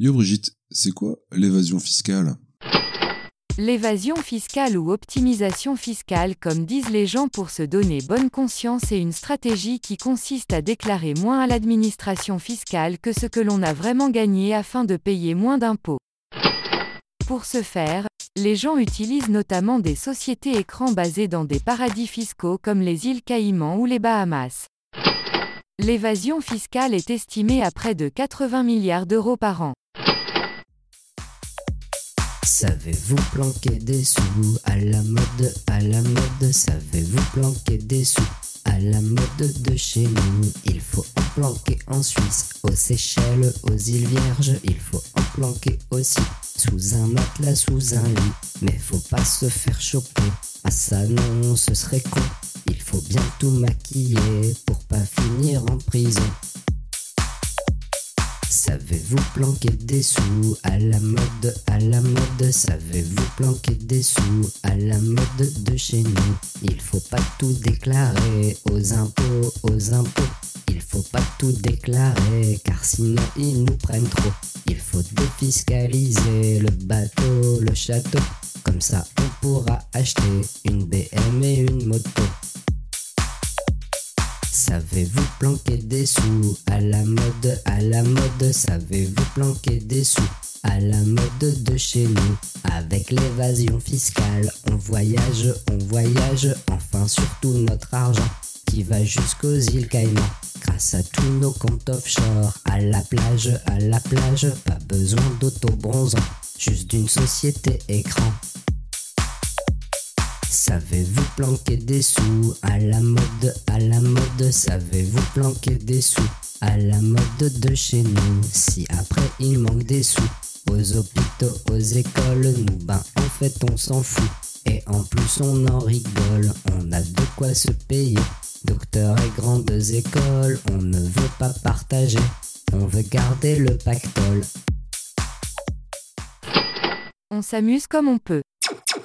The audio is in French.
Yo Brigitte, c'est quoi l'évasion fiscale? L'évasion fiscale ou optimisation fiscale comme disent les gens pour se donner bonne conscience est une stratégie qui consiste à déclarer moins à l'administration fiscale que ce que l'on a vraiment gagné afin de payer moins d'impôts. Pour ce faire, les gens utilisent notamment des sociétés écrans basées dans des paradis fiscaux comme les îles Caïmans ou les Bahamas. L'évasion fiscale est estimée à près de 80 milliards d'euros par an. Savez-vous planquer des sous à la mode, à la mode? Savez-vous planquer des sous à la mode de chez nous? Il faut en planquer en Suisse, aux Seychelles, aux îles Vierges. Il faut en planquer aussi sous un matelas, sous un lit. Mais faut pas se faire choper, ah ça non, ce serait con bien tout maquiller pour pas finir en prison Savez-vous planquer des sous à la mode, à la mode? Savez-vous planquer des sous à la mode de chez nous? Il faut pas tout déclarer aux impôts, aux impôts. Il faut pas tout déclarer car sinon ils nous prennent trop. Il faut défiscaliser le bateau, le château. Comme ça on pourra acheter une BM et une moto. Savez-vous planquer des sous à la mode, à la mode? Savez-vous planquer des sous à la mode de chez nous? Avec l'évasion fiscale, on voyage, on voyage, enfin surtout notre argent qui va jusqu'aux îles Caïmans. Grâce à tous nos comptes offshore, à la plage, à la plage, pas besoin d'auto-bronzant, juste d'une société écran. Savez-vous planquer des sous à la mode, à la mode Savez-vous planquer des sous à la mode de chez nous Si après il manque des sous aux hôpitaux, aux écoles, nous ben en fait on s'en fout. Et en plus on en rigole, on a de quoi se payer. Docteurs et grandes écoles, on ne veut pas partager, on veut garder le pactole. On s'amuse comme on peut.